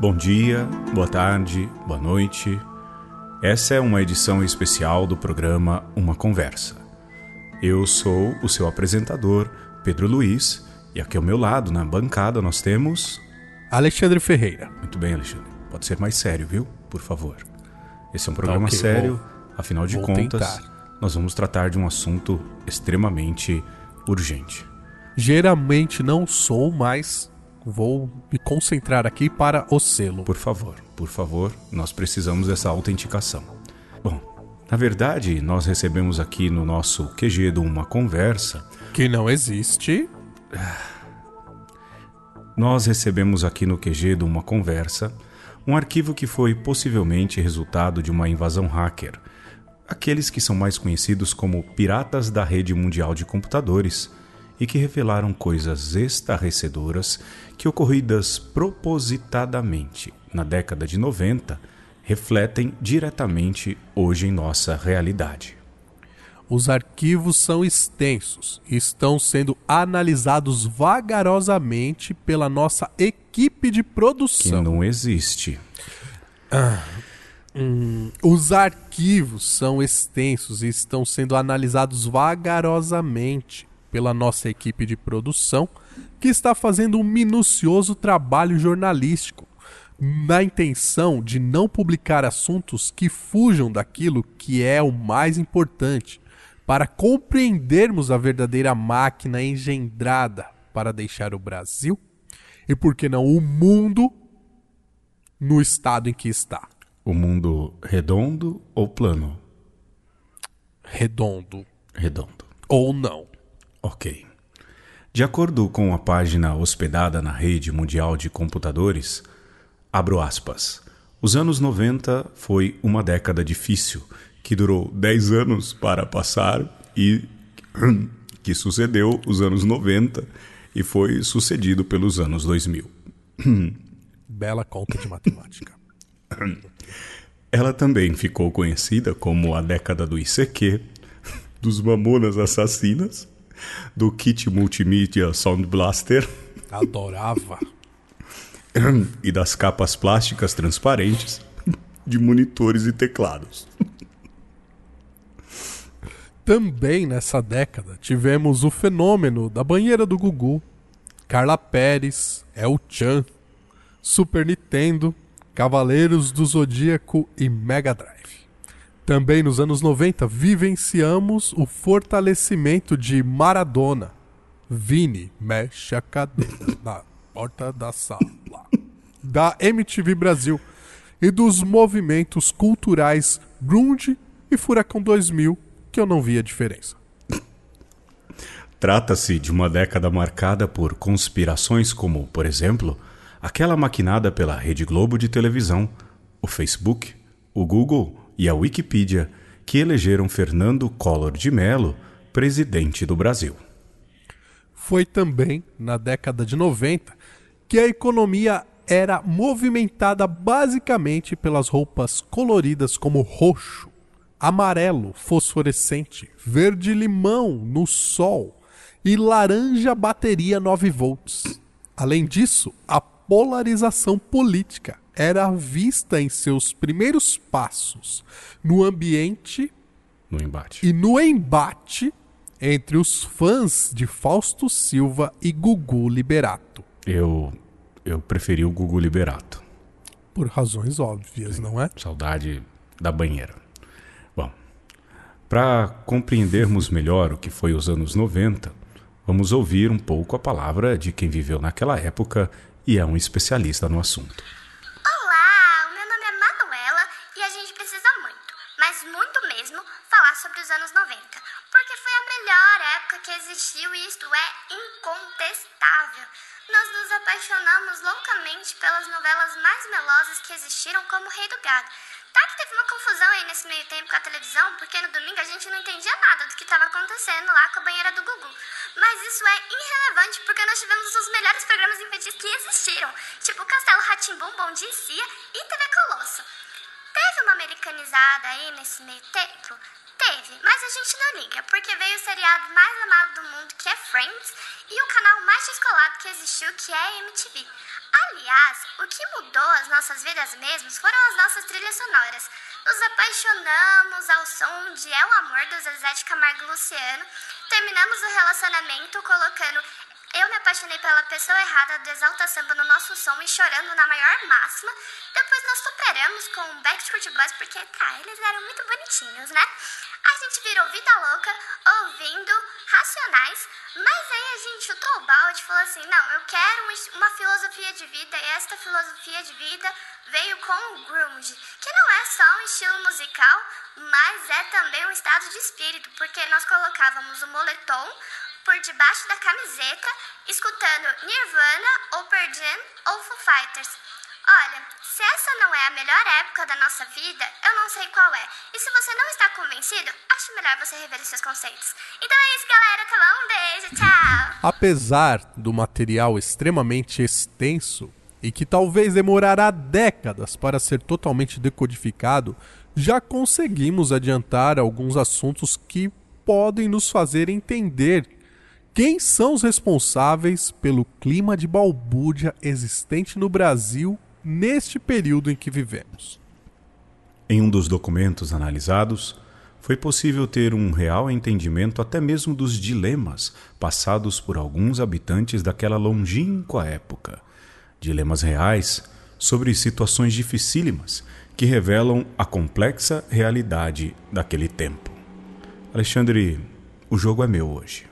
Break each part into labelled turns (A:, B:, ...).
A: Bom dia, boa tarde, boa noite. Essa é uma edição especial do programa Uma Conversa. Eu sou o seu apresentador, Pedro Luiz, e aqui ao meu lado, na bancada, nós temos.
B: Alexandre Ferreira.
A: Muito bem, Alexandre. Pode ser mais sério, viu? Por favor. Esse é um programa tá, okay, sério, afinal de contas, tentar. nós vamos tratar de um assunto extremamente urgente.
B: Geralmente não sou, mas vou me concentrar aqui para o selo.
A: Por favor, por favor, nós precisamos dessa autenticação. Bom, na verdade, nós recebemos aqui no nosso QG de uma conversa.
B: Que não existe.
A: Nós recebemos aqui no QG de uma conversa um arquivo que foi possivelmente resultado de uma invasão hacker. Aqueles que são mais conhecidos como piratas da rede mundial de computadores e que revelaram coisas estarrecedoras que, ocorridas propositadamente na década de 90, refletem diretamente hoje em nossa realidade.
B: Os arquivos são extensos e estão sendo analisados vagarosamente pela nossa equipe de produção.
A: Que não existe.
B: Ah, hum, os arquivos são extensos e estão sendo analisados vagarosamente pela nossa equipe de produção, que está fazendo um minucioso trabalho jornalístico na intenção de não publicar assuntos que fujam daquilo que é o mais importante, para compreendermos a verdadeira máquina engendrada para deixar o Brasil e, por que não, o mundo no estado em que está.
A: O mundo redondo ou plano?
B: Redondo.
A: Redondo.
B: Ou não.
A: Ok. De acordo com a página hospedada na rede mundial de computadores, abro aspas, os anos 90 foi uma década difícil que durou 10 anos para passar e que sucedeu os anos 90 e foi sucedido pelos anos 2000.
B: Bela conta de matemática.
A: Ela também ficou conhecida como a década do ICQ, dos Mamonas Assassinas do kit multimídia Sound Blaster.
B: Adorava.
A: e das capas plásticas transparentes de monitores e teclados.
B: Também nessa década tivemos o fenômeno da banheira do Gugu, Carla Pérez, El Chan, Super Nintendo, Cavaleiros do Zodíaco e Mega Drive. Também nos anos 90 vivenciamos o fortalecimento de Maradona. Vini mexe a cadeira na porta da sala. Da MTV Brasil e dos movimentos culturais Grunge e Furacão 2000, que eu não via diferença.
A: Trata-se de uma década marcada por conspirações como, por exemplo, aquela maquinada pela Rede Globo de televisão, o Facebook, o Google e a Wikipedia, que elegeram Fernando Collor de Mello presidente do Brasil.
B: Foi também na década de 90 que a economia era movimentada basicamente pelas roupas coloridas como roxo, amarelo fosforescente, verde limão no sol e laranja bateria 9 volts. Além disso, a polarização política era vista em seus primeiros passos no ambiente
A: no embate
B: e no embate entre os fãs de Fausto Silva e Gugu Liberato.
A: Eu eu preferi o Gugu Liberato.
B: Por razões óbvias, Sim. não é?
A: Saudade da banheira. Para compreendermos melhor o que foi os anos 90, vamos ouvir um pouco a palavra de quem viveu naquela época e é um especialista no assunto.
C: existiu e isto é incontestável. Nós nos apaixonamos loucamente pelas novelas mais melosas que existiram, como Rei do Gado. Tá que teve uma confusão aí nesse meio tempo com a televisão, porque no domingo a gente não entendia nada do que estava acontecendo lá com a banheira do Gugu. Mas isso é irrelevante porque nós tivemos os melhores programas infantis que existiram, tipo Castelo Ratimbum, Bom Dia Cia e TV Colosso. Teve uma americanizada aí nesse meio tempo? Teve, mas a gente não liga, porque veio o seriado mais amado do mundo, que é Friends, e o canal mais descolado que existiu, que é MTV. Aliás, o que mudou as nossas vidas mesmo foram as nossas trilhas sonoras. Nos apaixonamos ao som de É o Amor do Zezé de Camargo Luciano. Terminamos o relacionamento colocando Eu me apaixonei pela pessoa errada do Exalta Samba no nosso som e chorando na maior máxima. Depois nós superamos com Backstreet Boys porque, tá, eles eram muito bonitinhos, né? A gente virou vida louca ouvindo Racionais, mas aí a gente chutou o balde e falou assim: não, eu quero uma filosofia de vida e esta filosofia de vida veio com o grunge, que não é só um estilo musical, mas é também um estado de espírito, porque nós colocávamos o moletom por debaixo da camiseta, escutando Nirvana, ou Pearl Jam ou Foo Fighters. Olha, se essa não é a melhor época da nossa vida, eu não sei qual é. E se você não está convencido, acho melhor você rever os seus conceitos. Então é isso, galera. Tá? Um beijo, tchau.
B: Apesar do material extremamente extenso e que talvez demorará décadas para ser totalmente decodificado, já conseguimos adiantar alguns assuntos que podem nos fazer entender quem são os responsáveis pelo clima de balbúrdia existente no Brasil neste período em que vivemos.
A: Em um dos documentos analisados, foi possível ter um real entendimento até mesmo dos dilemas passados por alguns habitantes daquela longínqua época. Dilemas reais sobre situações dificílimas que revelam a complexa realidade daquele tempo. Alexandre, o jogo é meu hoje.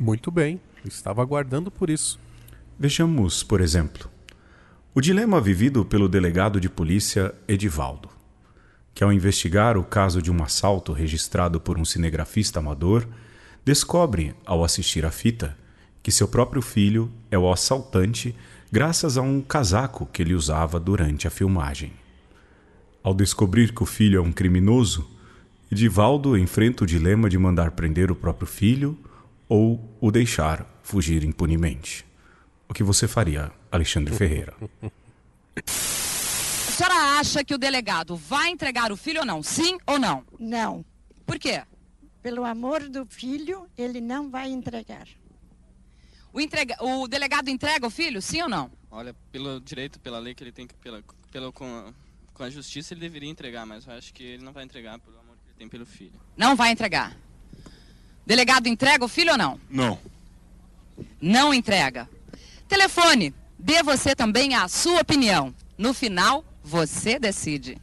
B: Muito bem, estava aguardando por isso.
A: Vejamos, por exemplo, o dilema vivido pelo delegado de polícia Edivaldo, que ao investigar o caso de um assalto registrado por um cinegrafista amador, descobre, ao assistir a fita, que seu próprio filho é o assaltante graças a um casaco que ele usava durante a filmagem. Ao descobrir que o filho é um criminoso, Edivaldo enfrenta o dilema de mandar prender o próprio filho ou o deixar fugir impunemente. O que você faria, Alexandre Ferreira?
D: A senhora acha que o delegado vai entregar o filho ou não? Sim ou não?
E: Não.
D: Por quê?
E: Pelo amor do filho, ele não vai entregar.
D: O, entrega... o delegado entrega o filho, sim ou não?
F: Olha, pelo direito, pela lei que ele tem que. Pela, pela, com, a, com a justiça, ele deveria entregar, mas eu acho que ele não vai entregar pelo amor que ele tem pelo filho.
D: Não vai entregar. Delegado entrega o filho ou não?
G: Não.
D: Não entrega. Telefone, dê você também a sua opinião. No final, você decide.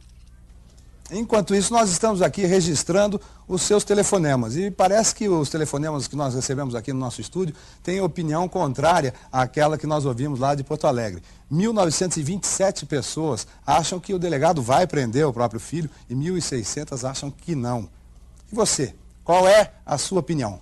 H: Enquanto isso, nós estamos aqui registrando os seus telefonemas. E parece que os telefonemas que nós recebemos aqui no nosso estúdio têm opinião contrária àquela que nós ouvimos lá de Porto Alegre. 1.927 pessoas acham que o delegado vai prender o próprio filho e 1.600 acham que não. E você? Qual é a sua opinião?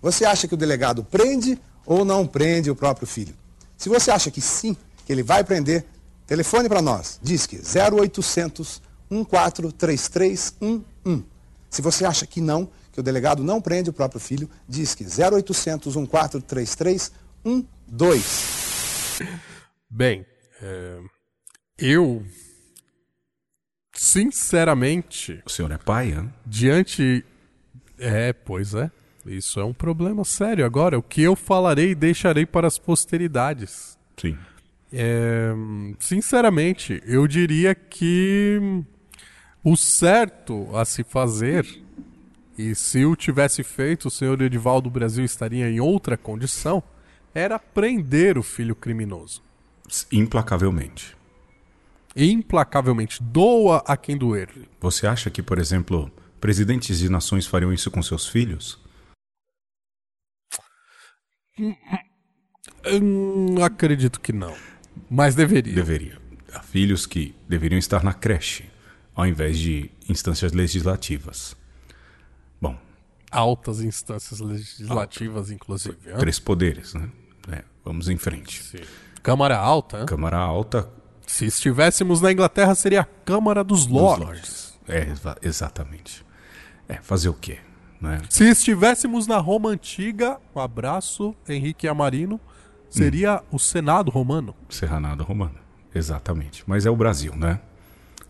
H: Você acha que o delegado prende ou não prende o próprio filho? Se você acha que sim, que ele vai prender, telefone para nós. Diz que 0800 143311. Se você acha que não, que o delegado não prende o próprio filho, diz que 0800 143312.
B: Bem, é, eu sinceramente,
A: O senhor é pai, hein?
B: diante é, pois é. Isso é um problema sério agora. O que eu falarei deixarei para as posteridades.
A: Sim.
B: É, sinceramente, eu diria que o certo a se fazer, e se o tivesse feito, o senhor Edivaldo Brasil estaria em outra condição, era prender o filho criminoso.
A: Implacavelmente.
B: Implacavelmente. Doa a quem doer.
A: Você acha que, por exemplo, presidentes de nações fariam isso com seus filhos?
B: Acredito que não. Mas deveria.
A: Deveria. Há filhos que deveriam estar na creche, ao invés de instâncias legislativas. Bom,
B: Altas instâncias legislativas, inclusive. hã?
A: três poderes, né? É, vamos em frente.
B: Câmara Alta. hã?
A: Câmara Alta
B: Se estivéssemos na Inglaterra, seria a Câmara dos Lords.
A: dos Lords. É, exa- exatamente. É, fazer o quê? Né?
B: Se estivéssemos na Roma Antiga, um abraço, Henrique Amarino, seria o Senado Romano.
A: Serranada Romana. Exatamente. Mas é o Brasil, né?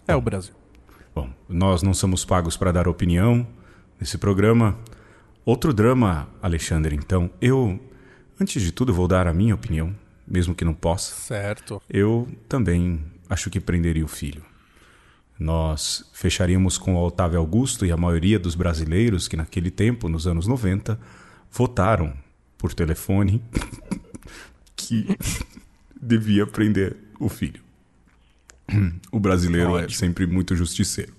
B: É o Brasil.
A: Bom, nós não somos pagos para dar opinião nesse programa. Outro drama, Alexandre, então. Eu, antes de tudo, vou dar a minha opinião, mesmo que não possa.
B: Certo.
A: Eu também acho que prenderia o filho. Nós fecharíamos com o Otávio Augusto e a maioria dos brasileiros que naquele tempo, nos anos 90, votaram por telefone que devia prender o filho. O brasileiro é
B: Ótimo.
A: sempre muito justiceiro.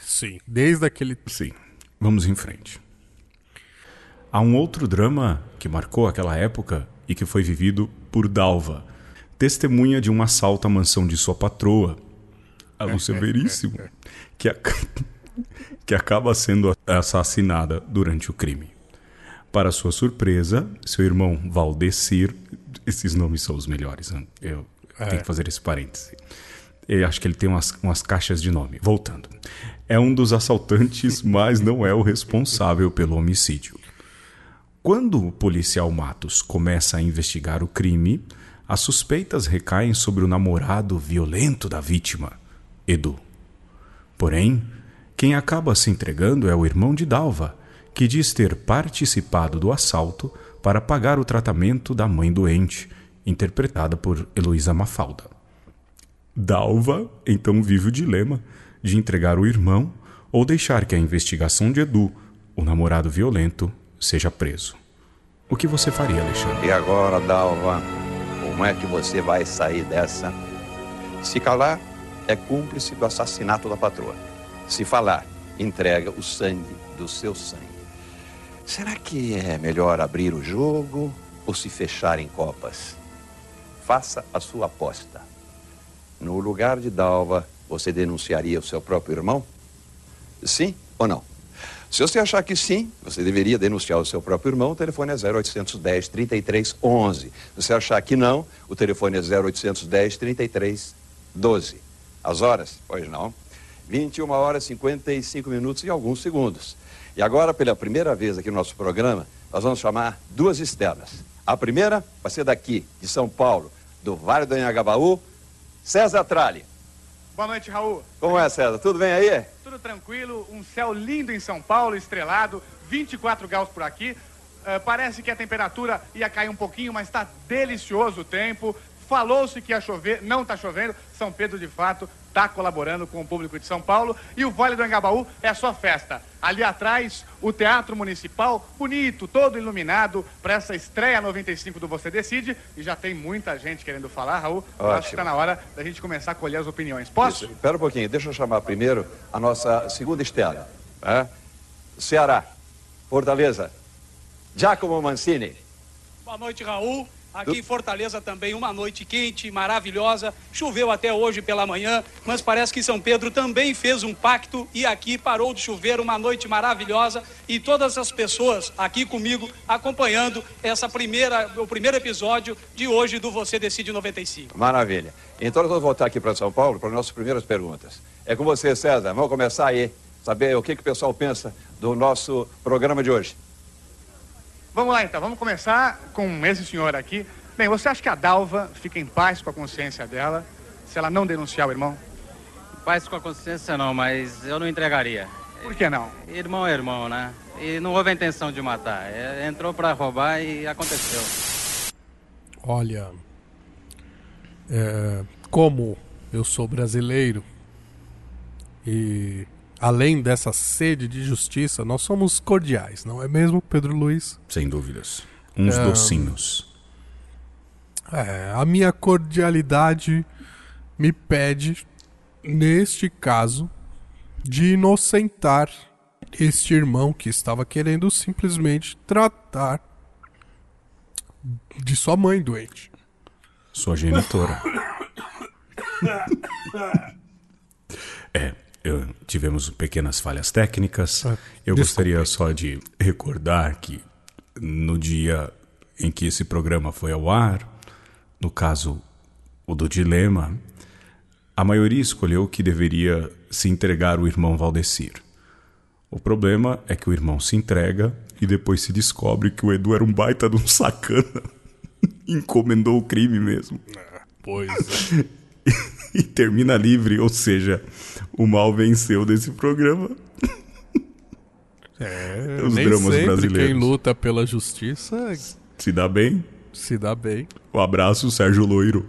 B: Sim. Desde aquele.
A: Sim. Vamos em frente. Há um outro drama que marcou aquela época e que foi vivido por Dalva, testemunha de um assalto à mansão de sua patroa, a Lúcia Veríssimo, que, ac- que acaba sendo assassinada durante o crime. Para sua surpresa, seu irmão Valdecir, esses nomes são os melhores, né? eu tenho que fazer esse parêntese. Eu acho que ele tem umas, umas caixas de nome. Voltando. É um dos assaltantes, mas não é o responsável pelo homicídio. Quando o policial Matos começa a investigar o crime, as suspeitas recaem sobre o namorado violento da vítima, Edu. Porém, quem acaba se entregando é o irmão de Dalva, que diz ter participado do assalto para pagar o tratamento da mãe doente, interpretada por Heloísa Mafalda. Dalva então vive o dilema de entregar o irmão ou deixar que a investigação de Edu, o namorado violento, seja preso. O que você faria, Alexandre?
G: E agora, Dalva, como é que você vai sair dessa? Se calar, é cúmplice do assassinato da patroa. Se falar, entrega o sangue do seu sangue. Será que é melhor abrir o jogo ou se fechar em copas? Faça a sua aposta. No lugar de Dalva, você denunciaria o seu próprio irmão? Sim ou não? Se você achar que sim, você deveria denunciar o seu próprio irmão. O telefone é 0810 3311. Se você achar que não, o telefone é 0810 3312. As horas? Pois não. 21 horas 55 minutos e alguns segundos. E agora, pela primeira vez aqui no nosso programa, nós vamos chamar duas externas. A primeira vai ser daqui, de São Paulo, do Vale do Anhangabaú, César Tralli.
I: Boa noite, Raul.
G: Como é, César? Tudo bem aí?
I: Tudo tranquilo, um céu lindo em São Paulo, estrelado, 24 graus por aqui. Eh, parece que a temperatura ia cair um pouquinho, mas está delicioso o tempo. Falou-se que ia chover, não está chovendo. São Pedro, de fato, está colaborando com o público de São Paulo. E o Vale do Engabaú é só festa. Ali atrás, o Teatro Municipal, bonito, todo iluminado, para essa estreia 95 do Você Decide. E já tem muita gente querendo falar, Raul. Acho que
G: Ótimo.
I: está na hora da gente começar a colher as opiniões. Posso?
G: Isso, Espera um pouquinho, deixa eu chamar primeiro a nossa segunda externa. né? Ceará, Fortaleza, Giacomo Mancini.
J: Boa noite, Raul. Aqui em Fortaleza também uma noite quente, maravilhosa. Choveu até hoje pela manhã, mas parece que São Pedro também fez um pacto e aqui parou de chover, uma noite maravilhosa. E todas as pessoas aqui comigo acompanhando essa primeira, o primeiro episódio de hoje do Você Decide 95.
G: Maravilha. Então nós vamos voltar aqui para São Paulo para as nossas primeiras perguntas. É com você, César. Vamos começar aí, saber o que, que o pessoal pensa do nosso programa de hoje.
I: Vamos lá então, vamos começar com esse senhor aqui. Bem, você acha que a Dalva fica em paz com a consciência dela se ela não denunciar o irmão?
K: Paz com a consciência não, mas eu não entregaria.
I: Por que não?
K: Irmão é irmão, né? E não houve a intenção de matar. É, entrou pra roubar e aconteceu.
B: Olha, é, como eu sou brasileiro e além dessa sede de justiça, nós somos cordiais, não é mesmo, Pedro Luiz?
A: Sem dúvidas. Uns
B: É,
A: docinhos.
B: É, a minha cordialidade me pede, neste caso, de inocentar este irmão que estava querendo simplesmente tratar de sua mãe doente.
A: Sua genitora. É, eu- tivemos pequenas falhas técnicas. Eu
B: desculpe.
A: gostaria só de recordar que no dia em que esse programa foi ao ar, no caso o do dilema, a maioria escolheu que deveria se entregar o irmão Valdecir. O problema é que o irmão se entrega e depois se descobre que o Edu era um baita de um sacana. Encomendou o crime mesmo.
B: Pois é.
A: e termina livre, ou seja, o mal venceu desse programa.
B: É,
A: Os
B: nem
A: dramas
B: sempre
A: brasileiros.
B: quem luta pela justiça
A: Se dá bem.
B: se dá bem.
A: Um abraço, Sérgio Loiro.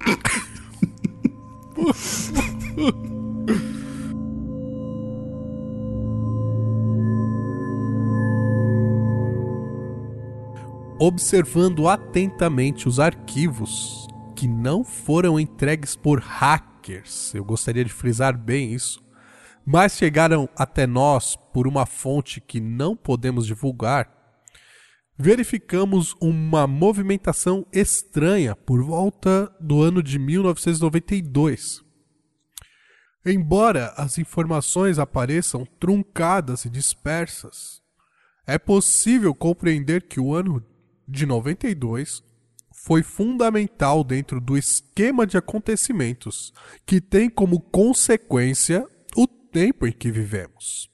B: Observando atentamente os arquivos que não foram entregues por hackers, eu gostaria de frisar bem isso, mas chegaram até nós por uma fonte que não podemos divulgar, verificamos uma movimentação estranha por volta do ano de 1992. Embora as informações apareçam truncadas e dispersas, é possível compreender que o ano de 92 foi fundamental dentro do esquema de acontecimentos que tem como consequência o tempo em que vivemos.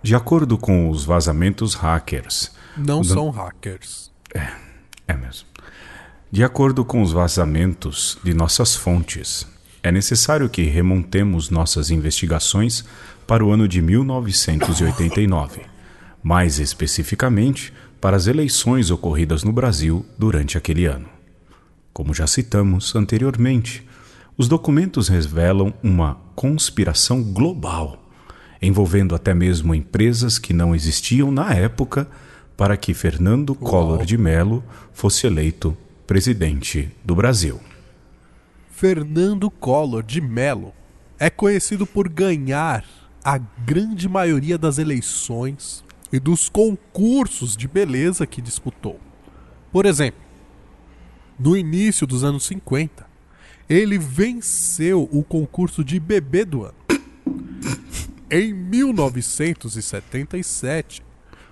A: De acordo com os vazamentos hackers.
B: Não são hackers.
A: É mesmo. De acordo com os vazamentos de nossas fontes, é necessário que remontemos nossas investigações para o ano de 1989, mais especificamente para as eleições ocorridas no Brasil durante aquele ano. Como já citamos anteriormente, os documentos revelam uma conspiração global, envolvendo até mesmo empresas que não existiam na época para que Fernando Collor de Mello fosse eleito presidente do Brasil.
B: Fernando Collor de Mello é conhecido por ganhar a grande maioria das eleições e dos concursos de beleza que disputou. Por exemplo, no início dos anos 50, ele venceu o concurso de bebê do ano. Em 1977,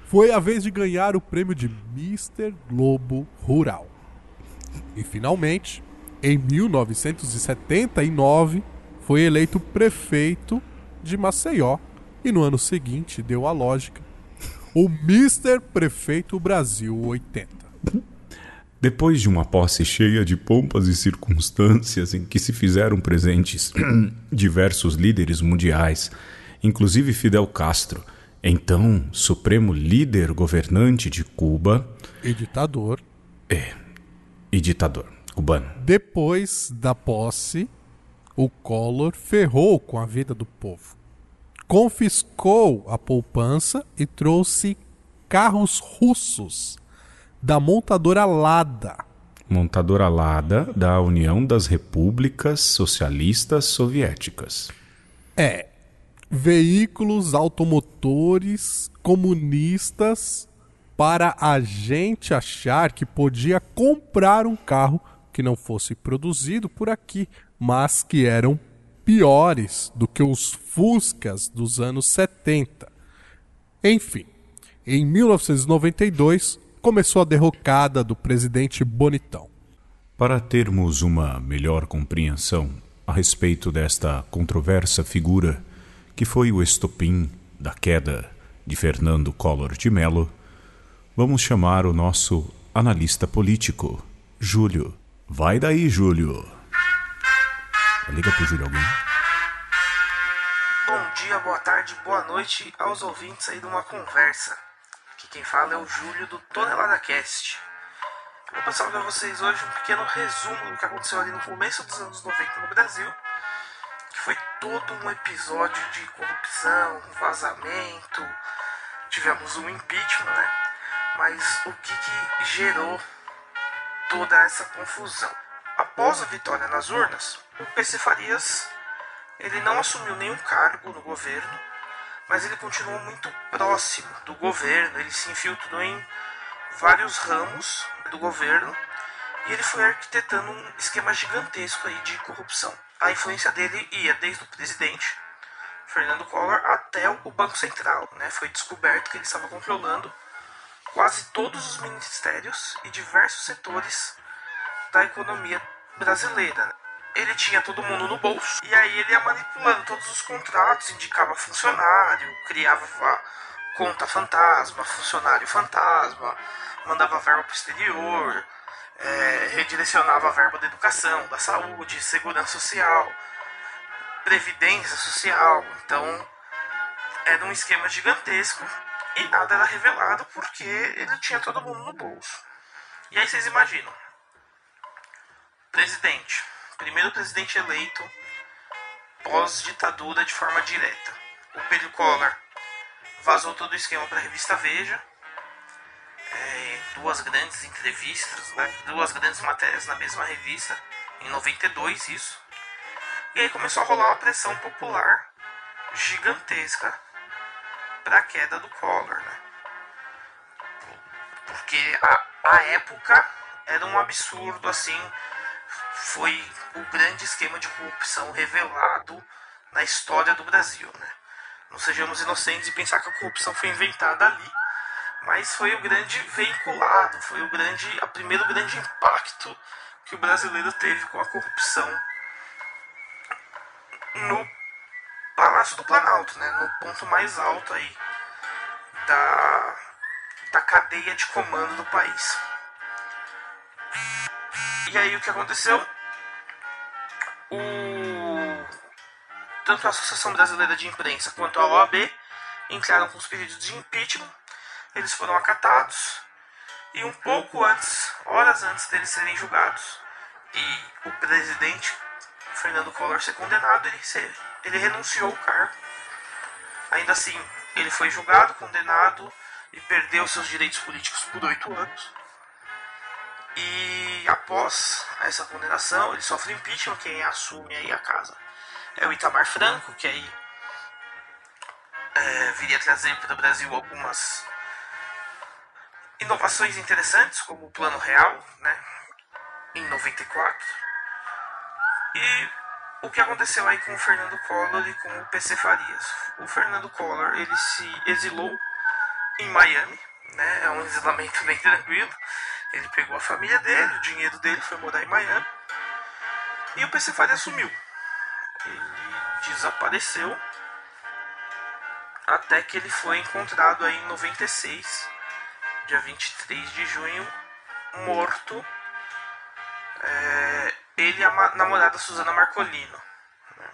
B: foi a vez de ganhar o prêmio de Mr. Globo Rural. E finalmente, em 1979, foi eleito prefeito de Maceió. E no ano seguinte deu a lógica. O Mr. Prefeito Brasil 80.
A: Depois de uma posse cheia de pompas e circunstâncias em que se fizeram presentes diversos líderes mundiais, inclusive Fidel Castro, então supremo líder governante de Cuba
B: E ditador.
A: e ditador cubano.
B: Depois da posse, o Collor ferrou com a vida do povo. Confiscou a poupança e trouxe carros russos da montadora Lada.
A: Montadora Lada da União das Repúblicas Socialistas Soviéticas.
B: É, veículos automotores comunistas para a gente achar que podia comprar um carro que não fosse produzido por aqui, mas que eram piores do que os Fuscas dos anos 70. Enfim, em 1992 começou a derrocada do presidente Bonitão.
A: Para termos uma melhor compreensão a respeito desta controversa figura que foi o estopim da queda de Fernando Collor de Mello, vamos chamar o nosso analista político, Júlio. Vai daí, Júlio. Liga pro Júlio alguém.
L: Bom dia, boa tarde, boa noite aos ouvintes aí de uma conversa. Aqui quem fala é o Júlio do Tonelada Cast. Vou passar para vocês hoje um pequeno resumo do que aconteceu ali no começo dos anos 90 no Brasil, que foi todo um episódio de corrupção, vazamento, tivemos um impeachment, né? Mas o que, que gerou toda essa confusão? Após a vitória nas urnas, o PC Farias ele não assumiu nenhum cargo no governo, mas ele continuou muito próximo do governo, ele se infiltrou em vários ramos do governo e ele foi arquitetando um esquema gigantesco aí de corrupção. A influência dele ia desde o presidente Fernando Collor até o Banco Central, né? Foi descoberto que ele estava controlando quase todos os ministérios e diversos setores da economia brasileira. né? Ele tinha todo mundo no bolso e aí ele ia manipulando todos os contratos, indicava funcionário, criava conta fantasma, funcionário fantasma, mandava verba para o exterior, é, redirecionava a verba da educação, da saúde, segurança social, previdência social. Então, era um esquema gigantesco e nada era revelado porque ele tinha todo mundo no bolso. E aí vocês imaginam: presidente, primeiro presidente eleito pós-ditadura de forma direta. O Pedro Collor vazou todo o esquema para a revista Veja. É, duas grandes entrevistas, né, duas grandes matérias na mesma revista, em 92 isso. E aí começou a rolar uma pressão popular gigantesca para a queda do Collor, né? Porque a, a época era um absurdo assim, foi o grande esquema de corrupção revelado na história do Brasil, né? Não sejamos inocentes e pensar que a corrupção foi inventada ali, mas foi o grande veiculado, foi o grande, a primeiro grande impacto que o brasileiro teve com a corrupção no Palácio do Planalto, né? No ponto mais alto aí da, da cadeia de comando do país. E aí o que aconteceu? O... Tanto a Associação Brasileira de Imprensa quanto a OAB entraram com os pedidos de impeachment. Eles foram acatados. E um pouco antes, horas antes deles serem julgados, e o presidente Fernando Collor ser condenado, ele, ser, ele renunciou ao cargo. Ainda assim, ele foi julgado, condenado e perdeu seus direitos políticos por oito anos. E após essa condenação, ele sofre impeachment. Quem assume aí a casa é o Itamar Franco, que aí é, viria trazer para o Brasil algumas inovações interessantes, como o Plano Real, né, em 94. E o que aconteceu aí com o Fernando Collor e com o PC Farias? O Fernando Collor ele se exilou em Miami, né, é um exilamento bem tranquilo. Ele pegou a família dele, o dinheiro dele foi morar em Miami. E o PC Faria sumiu. Ele desapareceu até que ele foi encontrado aí em 96, dia 23 de junho, morto. É, ele e a namorada Susana Marcolino. Né?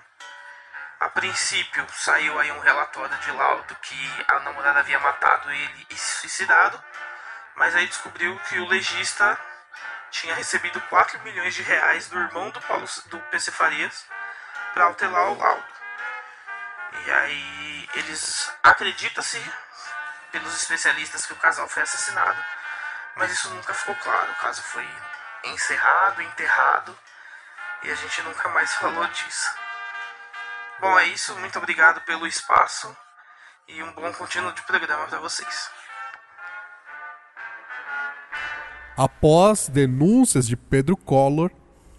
L: A princípio saiu aí um relatório de laudo que a namorada havia matado ele e se suicidado mas aí descobriu que o legista tinha recebido 4 milhões de reais do irmão do, Paulo, do PC Farias para alterar o laudo. E aí eles acredita-se pelos especialistas que o casal foi assassinado, mas isso nunca ficou claro. O caso foi encerrado, enterrado e a gente nunca mais falou disso. Bom, é isso. Muito obrigado pelo espaço e um bom contínuo de programa para vocês.
B: Após denúncias de Pedro Collor,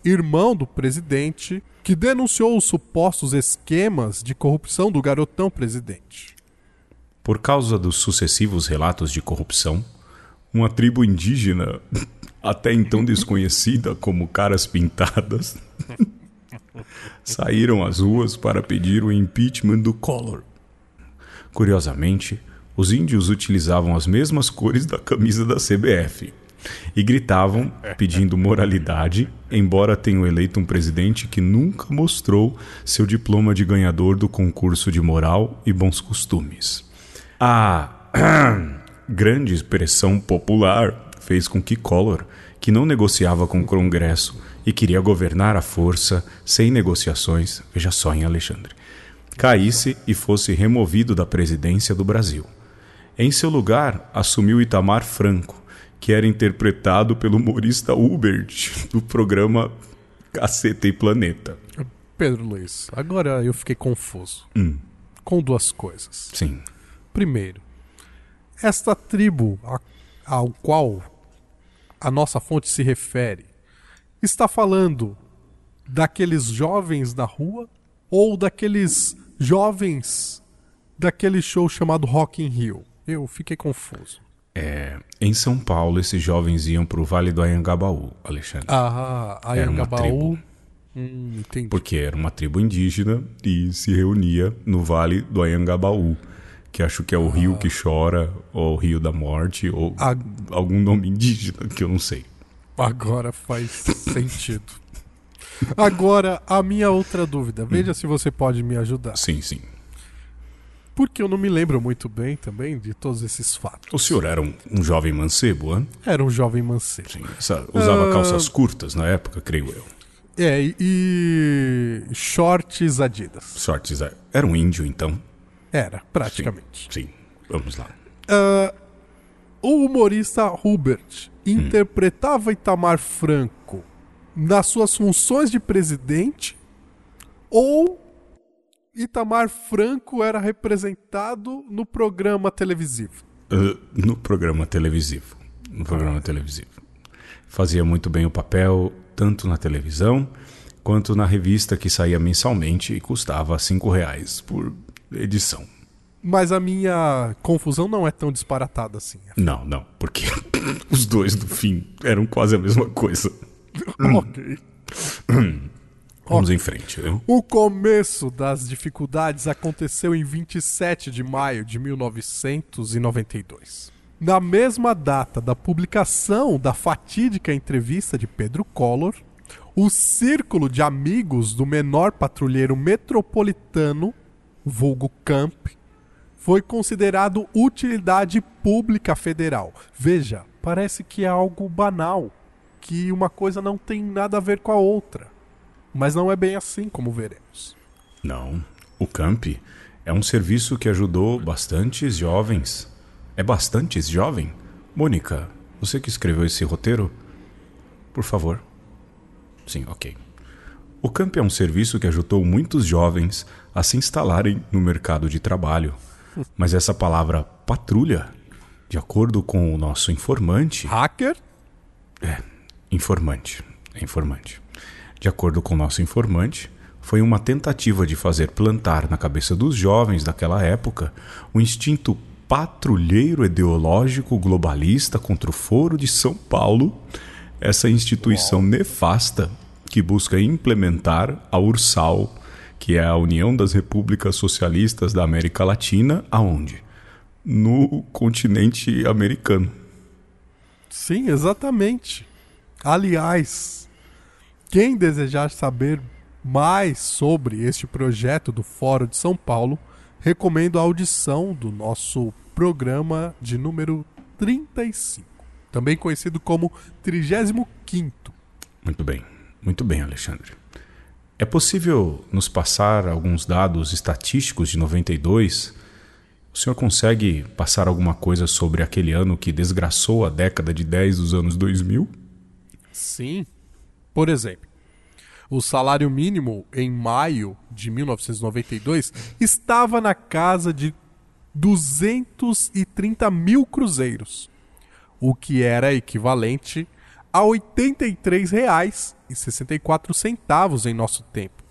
B: irmão do presidente, que denunciou os supostos esquemas de corrupção do garotão presidente.
A: Por causa dos sucessivos relatos de corrupção, uma tribo indígena, até então desconhecida como Caras Pintadas, saíram às ruas para pedir o impeachment do Collor. Curiosamente, os índios utilizavam as mesmas cores da camisa da CBF e gritavam pedindo moralidade, embora tenham eleito um presidente que nunca mostrou seu diploma de ganhador do concurso de moral e bons costumes. A grande pressão popular fez com que Collor, que não negociava com o Congresso e queria governar à força, sem negociações, veja só em Alexandre, caísse e fosse removido da presidência do Brasil. Em seu lugar, assumiu Itamar Franco, que era interpretado pelo humorista Hubert do programa Caceta e Planeta.
B: Pedro Luiz, agora eu fiquei confuso.
A: Hum.
B: Com duas coisas.
A: Sim.
B: Primeiro, esta tribo a, ao qual a nossa fonte se refere está falando daqueles jovens da rua ou daqueles jovens daquele show chamado Rock in Rio? Eu fiquei confuso.
A: É, em São Paulo, esses jovens iam para o Vale do Anhangabaú, Alexandre.
B: Ah, Anhangabaú. Hum.
A: Porque era uma tribo indígena e se reunia no Vale do Anhangabaú, que acho que é o ah. rio que chora, ou o rio da morte, ou ah. algum nome indígena que eu não sei.
B: Agora faz sentido. Agora, a minha outra dúvida. Veja se você pode me ajudar.
A: Sim, sim.
B: Porque eu não me lembro muito bem também de todos esses fatos.
A: O senhor era um, um jovem mancebo, hein?
B: Era um jovem mancebo.
A: Sim, essa- usava
B: Ah.
A: calças curtas na época, creio eu.
B: É, e- e shorts Adidas.
A: Sortes. é. Era um índio, então.
B: Era, praticamente.
A: Sim, sim. vamos lá.
B: Ah, o humorista Hubert interpretava Itamar Franco nas suas funções de presidente ou Itamar Franco era representado no programa televisivo?
A: Uh, no programa televisivo. No programa televisivo. Fazia muito bem o papel, tanto na televisão quanto na revista que saía mensalmente e custava cinco reais por edição.
B: Mas a minha confusão não é tão disparatada assim.
A: Não, não, porque os dois do fim eram quase a mesma coisa.
B: ok.
A: Vamos em frente. viu?
B: O começo das dificuldades aconteceu em 27 de maio de 1992. Na mesma data da publicação da fatídica entrevista de Pedro Collor, o círculo de amigos do menor patrulheiro metropolitano, vulgo Camp, foi considerado utilidade pública federal. Veja, parece que é algo banal, que uma coisa não tem nada a ver com a outra. Mas não é bem assim, como veremos.
A: Não. O Camp é um serviço que ajudou bastantes jovens. É bastantes jovem? Mônica, você que escreveu esse roteiro? Por favor. Sim, ok. O Camp é um serviço que ajudou muitos jovens a se instalarem no mercado de trabalho. Mas essa palavra patrulha, de acordo com o nosso informante.
B: Hacker?
A: É, informante. É informante. De acordo com nosso informante, foi uma tentativa de fazer plantar na cabeça dos jovens daquela época o instinto patrulheiro ideológico globalista contra o Foro de São Paulo, essa instituição nefasta que busca implementar a URSAL, que é a União das Repúblicas Socialistas da América Latina, aonde? No continente americano.
B: Sim, exatamente. Aliás, quem desejar saber mais sobre este projeto do Fórum de São Paulo, recomendo a audição do nosso programa de número 35, também conhecido como 35º.
A: Muito bem, muito bem, Alexandre. É possível nos passar alguns dados estatísticos de 92? O senhor consegue passar alguma coisa sobre aquele ano que desgraçou a década de 10 dos anos 2000?
B: Sim. Por exemplo, o salário mínimo em maio de 1992 estava na casa de 230 mil cruzeiros, o que era equivalente a R$ 83,64 em nosso tempo.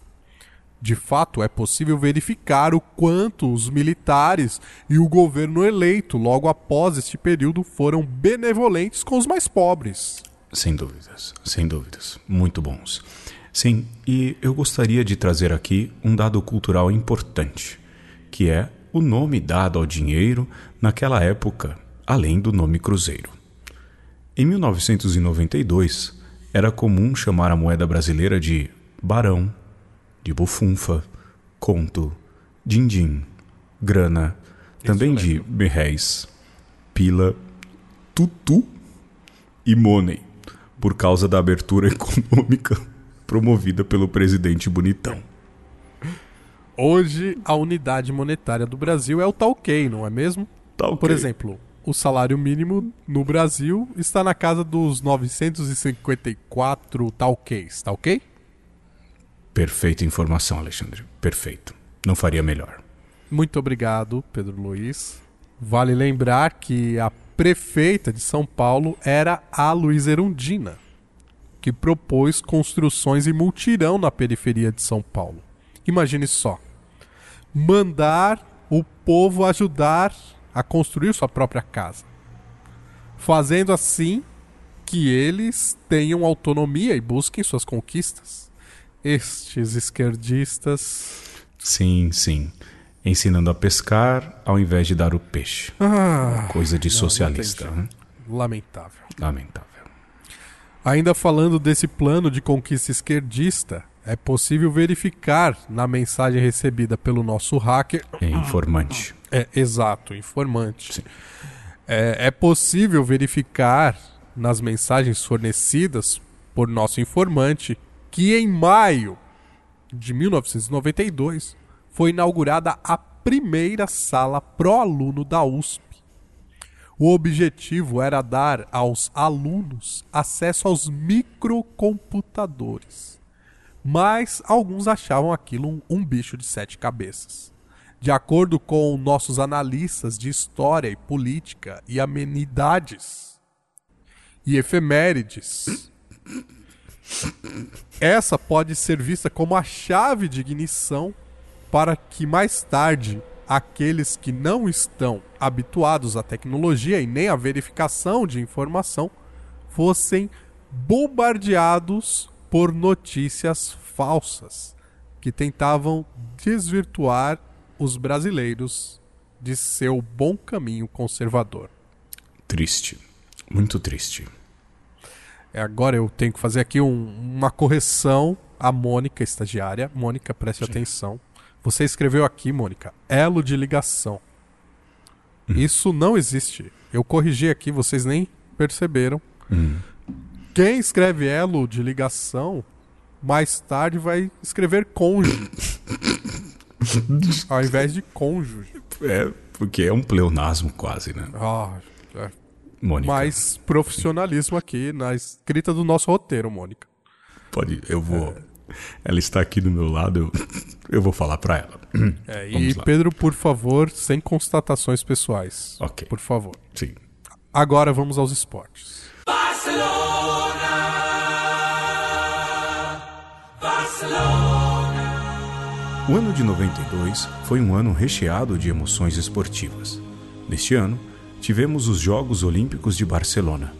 B: De fato, é possível verificar o quanto os militares e o governo eleito logo após este período foram benevolentes com os mais pobres.
A: Sem dúvidas, sem dúvidas. Muito bons. Sim, e eu gostaria de trazer aqui um dado cultural importante, que é o nome dado ao dinheiro naquela época, além do nome cruzeiro. Em 1992, era comum chamar a moeda brasileira de barão, de bufunfa, conto, din-din, grana, também de merréis, pila, tutu e money, por causa da abertura econômica promovida pelo presidente Bonitão.
B: Hoje, a unidade monetária do Brasil é o Talkei, não é mesmo?
A: Talkei.
B: Por exemplo, o salário mínimo no Brasil está na casa dos 954 Talkeis, tá ok?
A: Perfeita informação, Alexandre. Perfeito. Não faria melhor.
B: Muito obrigado, Pedro Luiz. Vale lembrar que a prefeita de São Paulo era a Luiza Erundina, que propôs construções em multirão na periferia de São Paulo. Imagine só. Mandar o povo ajudar a construir sua própria casa. Fazendo assim que eles tenham autonomia e busquem suas conquistas. Estes esquerdistas.
A: Sim, sim. Ensinando a pescar ao invés de dar o peixe.
B: Ah,
A: Coisa de
B: não, não
A: socialista.
B: tem
A: né?
B: Lamentável.
A: Lamentável.
B: Ainda falando desse plano de conquista esquerdista, é possível verificar na mensagem recebida pelo nosso hacker.
A: É informante.
B: É, exato, informante. É, é possível verificar nas mensagens fornecidas por nosso informante que em maio de 1992 foi inaugurada a primeira sala pró-aluno da USP. O objetivo era dar aos alunos acesso aos microcomputadores. Mas alguns achavam aquilo um, um bicho de sete cabeças. De acordo com nossos analistas de história e política e amenidades e efemérides, essa pode ser vista como a chave de ignição para que mais tarde aqueles que não estão habituados à tecnologia e nem à verificação de informação fossem bombardeados por notícias falsas que tentavam desvirtuar os brasileiros de seu bom caminho conservador.
A: Triste. Muito triste.
B: É, agora eu tenho que fazer aqui um- uma correção à Mônica, estagiária. Mônica, preste atenção. Você escreveu aqui, Mônica, elo de ligação. Isso não existe. Eu corrigi aqui, vocês nem perceberam.
A: Hum.
B: Quem escreve elo de ligação, mais tarde vai escrever cônjuge. ao invés de cônjuge.
A: É, porque é um pleonasmo quase, né?
B: Ah, é.
A: Mônica.
B: Mais profissionalismo aqui na escrita do nosso roteiro, Mônica.
A: Pode, eu vou. Ela está aqui do meu lado, eu, eu vou falar pra ela.
B: É, e. Pedro, por favor, sem constatações pessoais.
A: Ok.
B: Por favor.
A: Sim.
B: Agora vamos aos esportes.
A: O ano de 92 foi um ano recheado de emoções esportivas. Neste ano, tivemos os Jogos Olímpicos de Barcelona.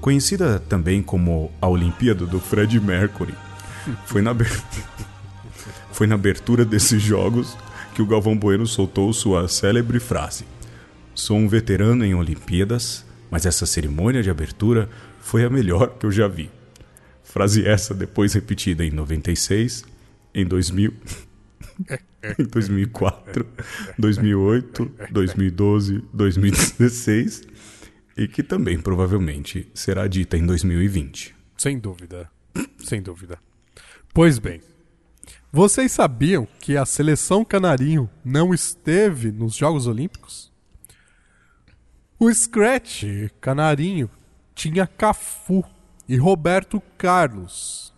A: Conhecida também como a Olimpíada do Fred Mercury, foi na, aber- foi na abertura desses Jogos que o Galvão Bueno soltou sua célebre frase: Sou um veterano em Olimpíadas, mas essa cerimônia de abertura foi a melhor que eu já vi. Frase essa depois repetida em 96, em 2000, em 2004, 2008, 2012, 2016 e que também provavelmente será dita em 2020.
B: Sem dúvida. Sem dúvida. Pois bem, vocês sabiam que a seleção canarinho não esteve nos Jogos Olímpicos? O Scratch canarinho tinha Cafu e Roberto Carlos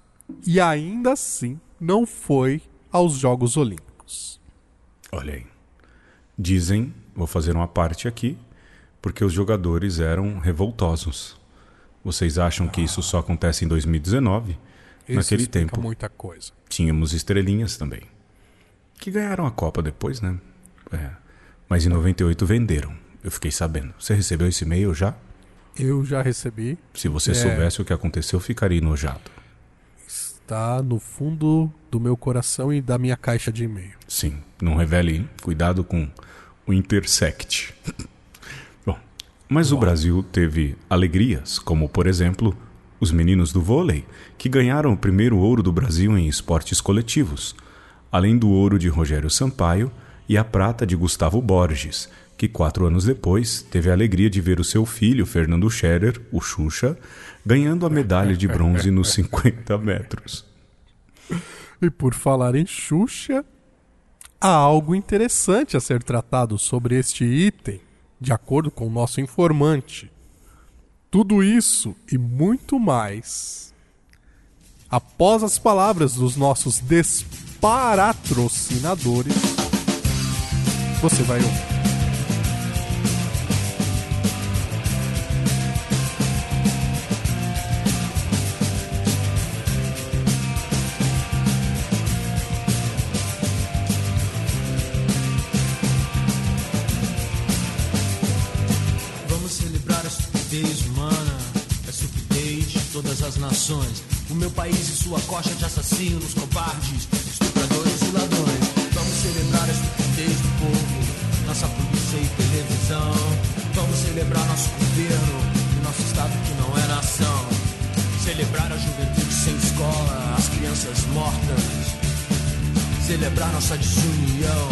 B: e ainda assim não foi aos Jogos Olímpicos.
A: Olha aí. Dizem, vou fazer uma parte aqui, porque os jogadores eram revoltosos. Vocês acham que isso só acontece em 2019?
B: Isso
A: Naquele tempo
B: muita coisa.
A: tínhamos estrelinhas também. Que ganharam a Copa depois, né? É. Mas em 98 venderam. Eu fiquei sabendo. Você recebeu esse e-mail já?
B: Eu já recebi.
A: Se você
B: É.
A: soubesse o que aconteceu, eu ficaria enojado.
B: Está no fundo do meu coração e da minha caixa de e-mail.
A: Sim, não revele, hein? Cuidado com o intersect. Bom, mas o Brasil teve alegrias, como por exemplo, os meninos do vôlei, que ganharam o primeiro ouro do Brasil em esportes coletivos, além do ouro de Rogério Sampaio e a prata de Gustavo Borges, que quatro anos depois teve a alegria de ver o seu filho, Fernando Scherer, o Xuxa, ganhando a medalha de bronze nos 50 metros.
B: E por falar em Xuxa, há algo interessante a ser tratado sobre este item, de acordo com o nosso informante. Tudo isso e muito mais. Após as palavras dos nossos desparatrocinadores, você vai ouvir.
M: O meu país e sua coxa de assassinos, covardes, estupradores e ladrões. Vamos celebrar a estupidez do povo, nossa polícia e televisão. Vamos celebrar nosso governo e nosso estado que não é nação. Celebrar a juventude sem escola, as crianças mortas. Celebrar nossa desunião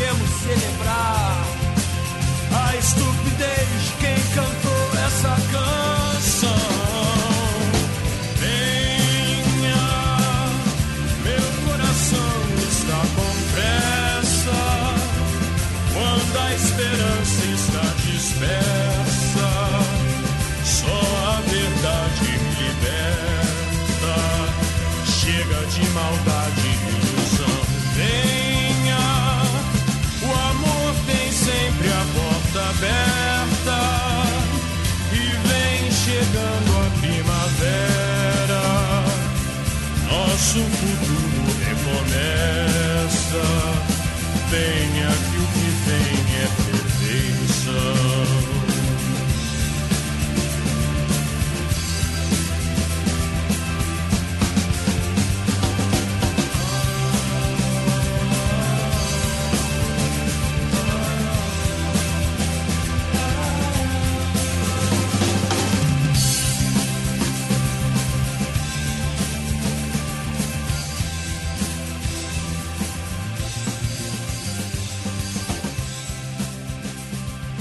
M: podemos celebrar a estupidez de quem cantou essa canção. Venha, meu coração está com pressa quando a esperança está dispersa. Só a verdade me liberta. Chega de maldade Venha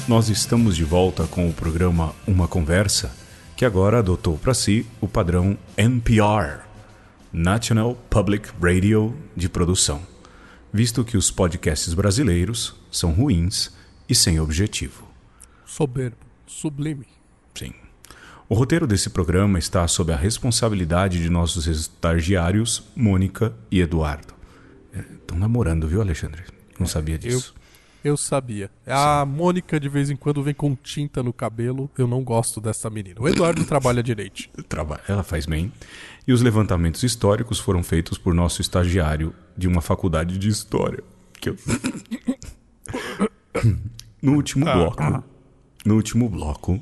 A: Nós estamos de volta com o programa Uma Conversa, que agora adotou para si o padrão NPR National Public Radio de produção, visto que os podcasts brasileiros são ruins e sem objetivo.
B: Soberbo, sublime.
A: Sim. O roteiro desse programa está sob a responsabilidade de nossos estagiários, Mônica e Eduardo. Estão namorando, viu, Alexandre? Não sabia disso.
B: Eu sabia. A Mônica de vez em quando vem com tinta no cabelo. Eu não gosto dessa menina. O Eduardo trabalha direito.
A: Traba- Ela faz bem. E os levantamentos históricos foram feitos por nosso estagiário de uma faculdade de história. Que eu... No último
B: Ah.
A: bloco, no último bloco,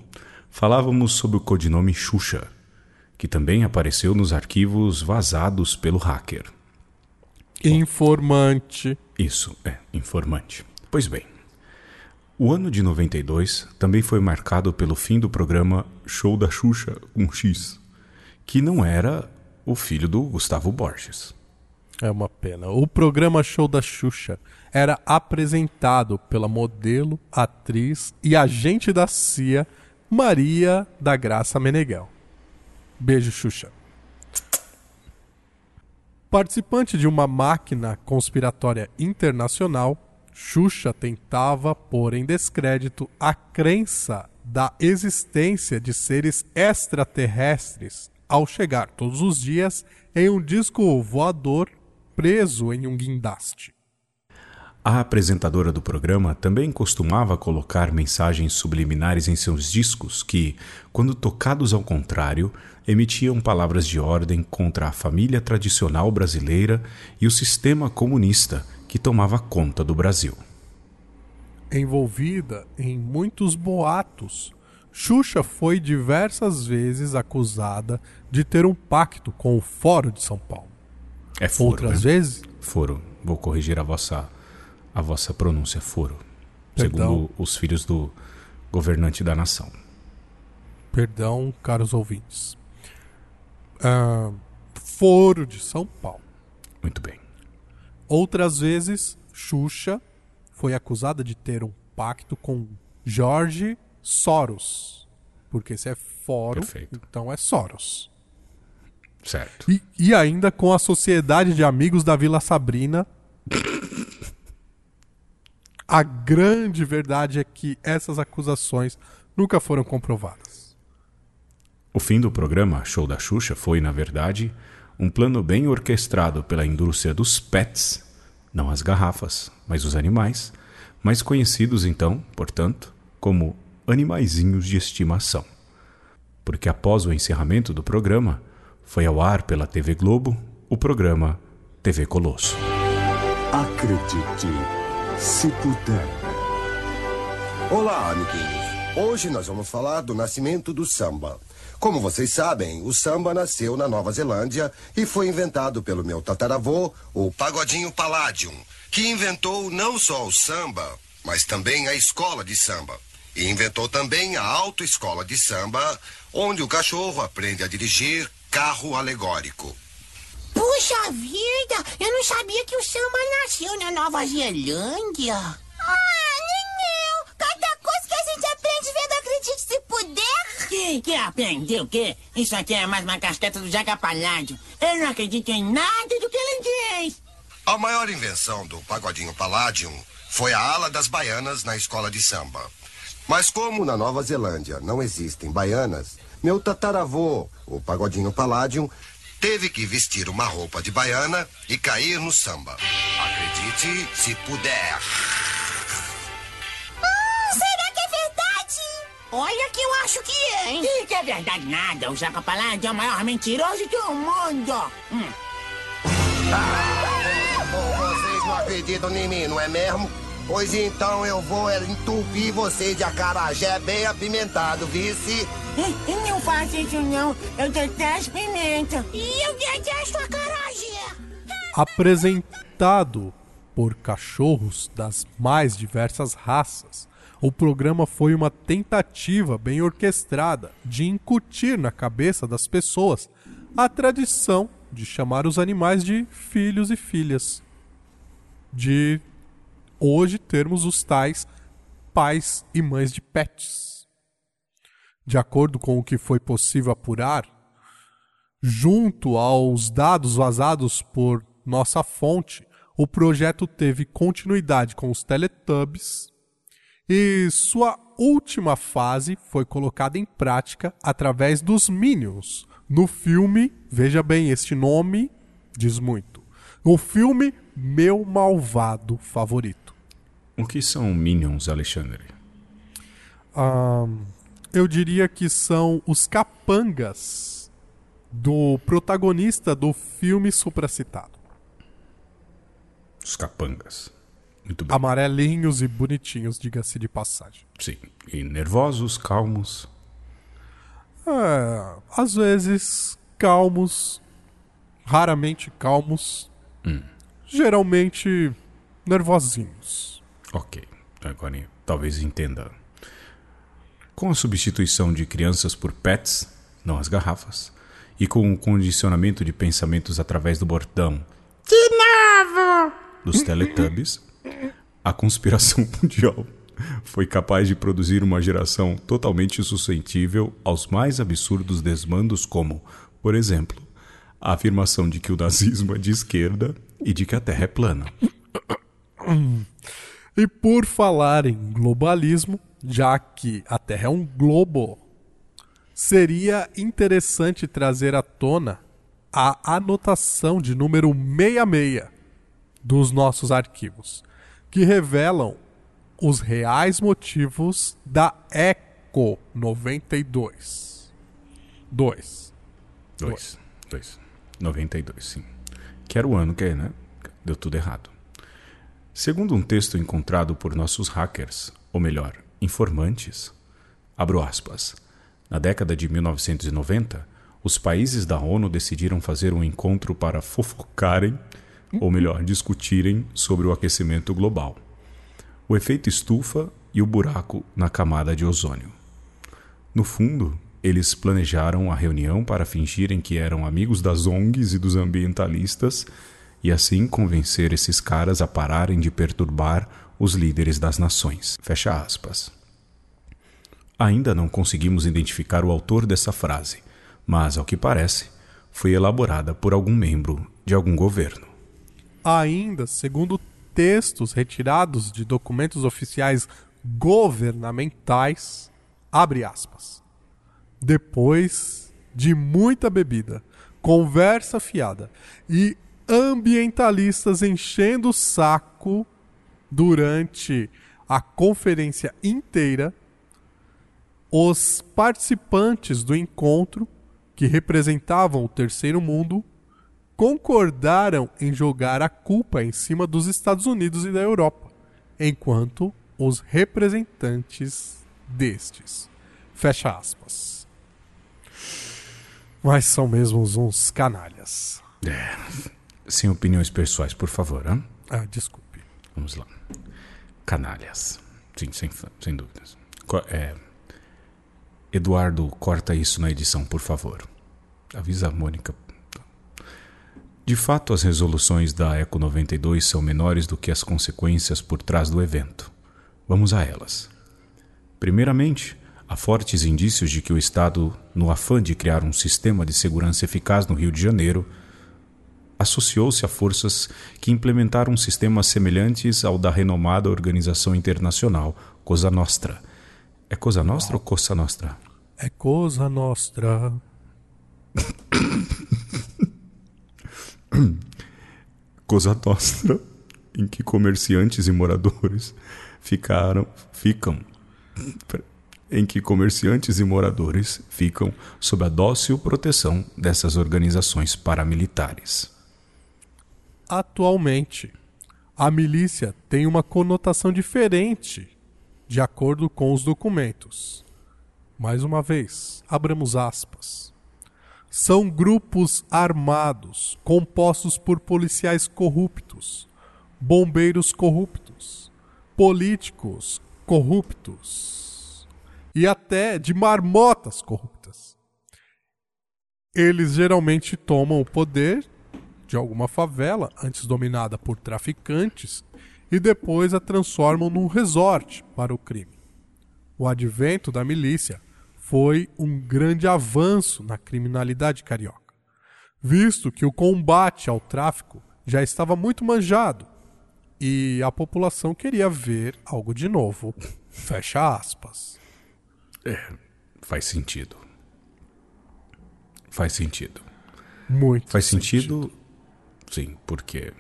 A: falávamos sobre o codinome Xuxa, que também apareceu nos arquivos vazados pelo hacker.
B: Informante.
A: Isso, é, informante. Pois bem, o ano de 92 também foi marcado pelo fim do programa Show da Xuxa com X, que não era o filho do Gustavo Borges.
B: É uma pena. O programa Show da Xuxa era apresentado pela modelo, atriz e agente da CIA Maria da Graça Meneghel. Beijo, Xuxa. Participante de uma máquina conspiratória internacional, Xuxa tentava pôr em descrédito a crença da existência de seres extraterrestres ao chegar todos os dias em um disco voador preso em um guindaste.
A: A apresentadora do programa também costumava colocar mensagens subliminares em seus discos que, quando tocados ao contrário, emitiam palavras de ordem contra a família tradicional brasileira e o sistema comunista que tomava conta do Brasil.
B: Envolvida em muitos boatos, Xuxa foi diversas vezes acusada de ter um pacto com o Fórum de São Paulo.
A: É foro,
B: Outras
A: né?
B: vezes?
A: Foro. Vou corrigir a vossa a vossa pronúncia, foro.
B: Perdão.
A: Segundo os filhos do governante da nação.
B: Perdão, caros ouvintes. Ah, Foro de São Paulo.
A: Muito bem.
B: Outras vezes, Xuxa foi acusada de ter um pacto com Jorge Soros. Porque se é fórum,
A: Perfeito.
B: então é Soros.
A: Certo.
B: E, e ainda com a Sociedade de Amigos da Vila Sabrina. A grande verdade é que essas acusações nunca foram comprovadas.
A: O fim do programa Show da Xuxa foi, na verdade, um plano bem orquestrado pela indústria dos pets, não as garrafas, mas os animais, mais conhecidos então, portanto, como animaizinhos de estimação. Porque após o encerramento do programa, foi ao ar pela TV Globo o programa TV Colosso.
N: Acredite, se puder.
O: Olá, amiguinhos. Hoje nós vamos falar do nascimento do samba. Como vocês sabem, o samba nasceu na Nova Zelândia e foi inventado pelo meu tataravô, o Pagodinho Palladium, que inventou não só o samba, mas também a escola de samba. E inventou também a autoescola de samba, onde o cachorro aprende a dirigir carro alegórico.
P: Puxa vida, eu não sabia que o samba nasceu na Nova Zelândia. Puder.
Q: Que, aprendeu o quê? Isso aqui é mais uma casqueta do Jaca Paládio. Eu não acredito em nada do que ele diz.
O: A maior invenção do Pagodinho Palladium foi a ala das baianas na escola de samba. Mas como na Nova Zelândia não existem baianas, meu tataravô, o Pagodinho Palladium, teve que vestir uma roupa de baiana e cair no samba. Acredite se puder.
Q: Olha que eu acho que é, hein? Que, que é verdade nada. O Jaca Paládio é o maior mentiroso do mundo. Hum.
O: Vocês não acreditam em mim, não é mesmo? Pois então eu vou é, entupir vocês de acarajé bem apimentado, vice?
Q: Não faça isso não. Eu detesto pimenta. E eu detesto acarajé.
B: Apresentado por cachorros das mais diversas raças, o programa foi uma tentativa bem orquestrada de incutir na cabeça das pessoas a tradição de chamar os animais de filhos e filhas. De hoje termos os tais pais e mães de pets. De acordo com o que foi possível apurar, junto aos dados vazados por nossa fonte, o projeto teve continuidade com os Teletubbies e sua última fase foi colocada em prática através dos Minions. No filme, veja bem, este nome diz muito. O filme Meu Malvado Favorito.
A: O que são Minions, Alexandre?
B: Ahn, eu diria que são os capangas do protagonista do filme supracitado.
A: Os capangas. Muito bem.
B: Amarelinhos e bonitinhos, diga-se de passagem.
A: Sim. E nervosos, calmos.
B: É, às vezes calmos, raramente calmos,
A: Hum.
B: geralmente nervosinhos.
A: Ok. Agora talvez entenda. Com a substituição de crianças por pets, não as garrafas, e com o condicionamento de pensamentos através do bordão
P: De novo!
A: dos Teletubbies, a conspiração mundial foi capaz de produzir uma geração totalmente suscetível aos mais absurdos desmandos, como, por exemplo, a afirmação de que o nazismo é de esquerda e de que a Terra é plana.
B: E por falar em globalismo, já que a Terra é um globo, seria interessante trazer à tona a anotação de número 66 dos nossos arquivos, que revelam os reais motivos da ECO 92. 2.
A: 2. 2. 92, sim. Que era o ano que né? deu tudo errado. Segundo um texto encontrado por nossos hackers, ou melhor, informantes, abro aspas, na década de 1990, os países da ONU decidiram fazer um encontro para fofocarem, ou melhor, discutirem sobre o aquecimento global, o efeito estufa e o buraco na camada de ozônio. No fundo, eles planejaram a reunião para fingirem que eram amigos das ONGs e dos ambientalistas e assim convencer esses caras a pararem de perturbar os líderes das nações. Fecha aspas. Ainda não conseguimos identificar o autor dessa frase, mas, ao que parece, foi elaborada por algum membro de algum governo.
B: Ainda, segundo textos retirados de documentos oficiais governamentais, abre aspas. Depois de muita bebida, conversa fiada e ambientalistas enchendo o saco durante a conferência inteira, os participantes do encontro, que representavam o terceiro mundo, concordaram em jogar a culpa em cima dos Estados Unidos e da Europa, enquanto os representantes destes. Fecha aspas. Mas são mesmo uns canalhas.
A: É, sem opiniões pessoais, por favor. Hein?
B: Ah, desculpe.
A: Vamos lá. Canalhas. Sim, sem, sem dúvidas. É, Eduardo, corta isso na edição, por favor. Avisa a Mônica. De fato, as resoluções da ECO 92 são menores do que as consequências por trás do evento. Vamos a elas. Primeiramente, há fortes indícios de que o Estado, no afã de criar um sistema de segurança eficaz no Rio de Janeiro, associou-se a forças que implementaram sistemas semelhantes ao da renomada organização internacional Cosa Nostra. É Cosa Nostra ou Cosa Nostra?
B: É Cosa Nostra.
A: Cosa Nostra, em que comerciantes e moradores ficaram, ficam, em que comerciantes e moradores ficam sob a dócil proteção dessas organizações paramilitares.
B: Atualmente, a milícia tem uma conotação diferente de acordo com os documentos. Mais uma vez, abramos aspas. São grupos armados compostos por policiais corruptos, bombeiros corruptos, políticos corruptos e até de marmotas corruptas. Eles geralmente tomam o poder de alguma favela, antes dominada por traficantes, e depois a transformam num resort para o crime. O advento da milícia foi um grande avanço na criminalidade carioca, visto que o combate ao tráfico já estava muito manjado e a população queria ver algo de novo. Fecha aspas.
A: É, faz sentido. Faz sentido.
B: Muito.
A: Faz sentido, sentido Sim, porque